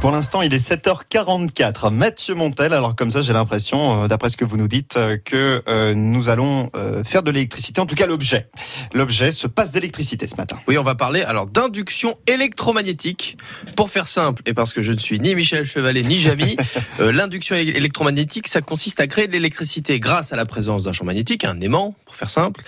Pour l'instant, il est 7h44. Mathieu Montel, alors comme ça, j'ai l'impression, euh, d'après ce que vous nous dites, euh, que euh, nous allons faire de l'électricité, en tout cas l'objet. L'objet se passe d'électricité ce matin. Oui, on va parler alors d'induction électromagnétique. Pour faire simple, et parce que je ne suis ni Michel Chevalet ni Jamy, l'induction électromagnétique, ça consiste à créer de l'électricité grâce à la présence d'un champ magnétique, un aimant, pour faire simple.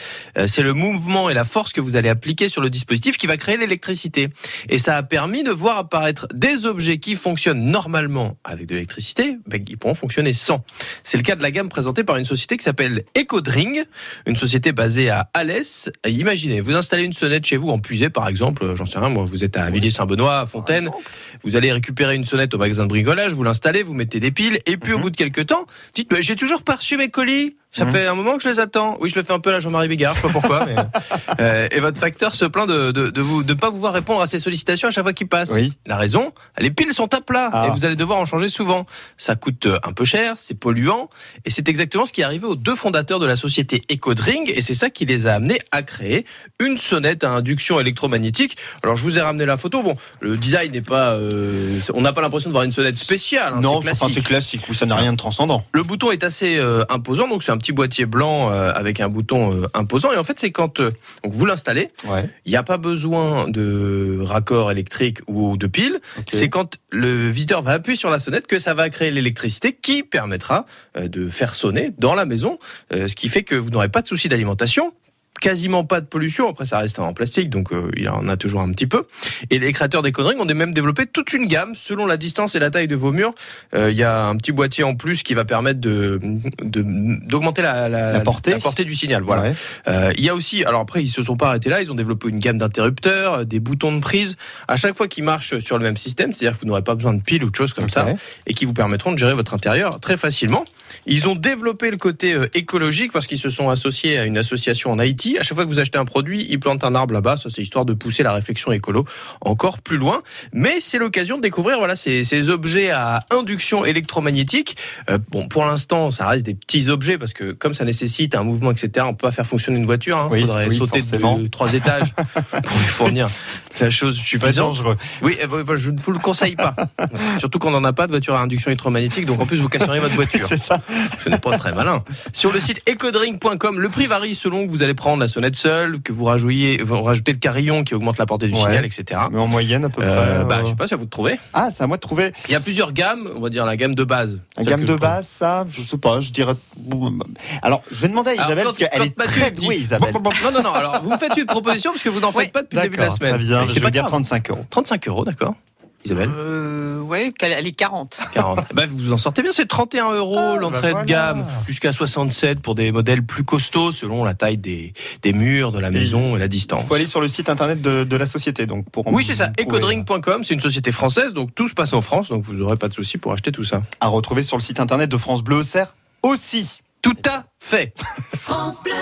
C'est le mouvement et la force que vous allez appliquer sur le dispositif qui va créer l'électricité. Et ça a permis de voir apparaître des objets qui fonctionnent normalement avec de l'électricité, ben, ils pourront fonctionner sans. C'est le cas de la gamme présentée par une société qui s'appelle EcoDring, une société basée à Alès. Imaginez, vous installez une sonnette chez vous en puisée, par exemple, j'en sais rien, moi, vous êtes à Villiers-Saint-Benoît, à Fontaine, vous allez récupérer une sonnette au magasin de bricolage, vous l'installez, vous mettez des piles, et puis au mhm. bout de quelques temps, dites, j'ai toujours pas reçu mes colis. Ça mmh. fait un moment que je les attends. Oui, je le fais un peu là, Jean-Marie Bigard, je sais pas pourquoi. mais, euh, et votre facteur se plaint de, de, de vous de pas vous voir répondre à ces sollicitations à chaque fois qu'il passe. Oui. La raison, les piles sont à plat ah. et vous allez devoir en changer souvent. Ça coûte euh, un peu cher, c'est polluant et c'est exactement ce qui est arrivé aux deux fondateurs de la société EcoDring et c'est ça qui les a amenés à créer une sonnette à induction électromagnétique. Alors je vous ai ramené la photo. Bon, le design n'est pas, euh, on n'a pas l'impression de voir une sonnette spéciale. Hein, non, c'est classique. Oui, ça n'a rien de transcendant. Le bouton est assez euh, imposant, donc c'est un petit boîtier blanc euh, avec un bouton euh, imposant. Et en fait, c'est quand euh, donc vous l'installez, il n'y a pas besoin de raccord électrique ou de pile. C'est quand le visiteur va appuyer sur la sonnette que ça va créer l'électricité qui permettra de faire sonner dans la maison, ce qui fait que vous n'aurez pas de souci d'alimentation quasiment pas de pollution. Après, ça reste en plastique, donc euh, il en a toujours un petit peu. Et les créateurs des conneries ont même développé toute une gamme selon la distance et la taille de vos murs. Euh, il y a un petit boîtier en plus qui va permettre de d'augmenter la, la, portée. la, portée. du signal. Voilà. Euh, il y a aussi, alors après, ils se sont pas arrêtés là. Ils ont développé une gamme d'interrupteurs, des boutons de prise à chaque fois qui marchent sur le même système, c'est-à-dire que vous n'aurez pas besoin de piles ou de choses comme ça, et qui vous permettront de gérer votre intérieur très facilement. Ils ont développé le côté écologique parce qu'ils se sont associés à une association en Haïti à chaque fois que vous achetez un produit, ils plantent un arbre là-bas. Ça, c'est histoire de pousser la réflexion écolo encore plus loin. Mais c'est l'occasion de découvrir voilà ces, ces, objets à induction électromagnétique. Euh, bon, pour l'instant, ça reste des petits objets parce que comme ça nécessite un mouvement, etc., on peut pas faire fonctionner une voiture. Il hein. faudrait sauter de trois étages pour lui fournir la chose suffisante. dangereux. Oui, eh ben, je ne vous le conseille pas. Surtout qu'on n'en a pas de voiture à induction électromagnétique, donc en plus vous casserez votre voiture. c'est ça. Ce n'est pas très malin. Sur le site ecodring.com, le prix varie selon que vous allez prendre la sonnette seule, que vous rajoutez, vous rajoutez le carillon qui augmente la portée du signal, etc. Mais en moyenne à peu euh, près. Bah, euh, je sais pas, c'est à vous de trouver. Ah, c'est à moi de trouver. Il y a plusieurs gammes, on va dire la gamme de base. La gamme de base, ça, je sais pas, je dirais. Alors, je vais demander à Isabelle parce qu'elle est très douée, Isabelle. Non, non, non. Alors, vous me faites une proposition parce que vous n'en faites pas depuis le début de la semaine. Très bien, je vais dire 35 euros. 35 euros, d'accord. Isabelle euh, Ouais, elle est 40. 40. bah, vous en sortez bien, c'est 31 euros ah, l'entrée bah de gamme, jusqu'à 67 pour des modèles plus costauds selon la taille des, des murs, de la maison et, la distance. Il faut aller sur le site internet de, de la société. Donc pour oui, c'est ça, ecodring.com, c'est une société française, donc tout se passe en France, donc vous n'aurez pas de souci pour acheter tout ça. À retrouver sur le site internet de France Bleu Auxerre aussi. Tout à fait. France Bleu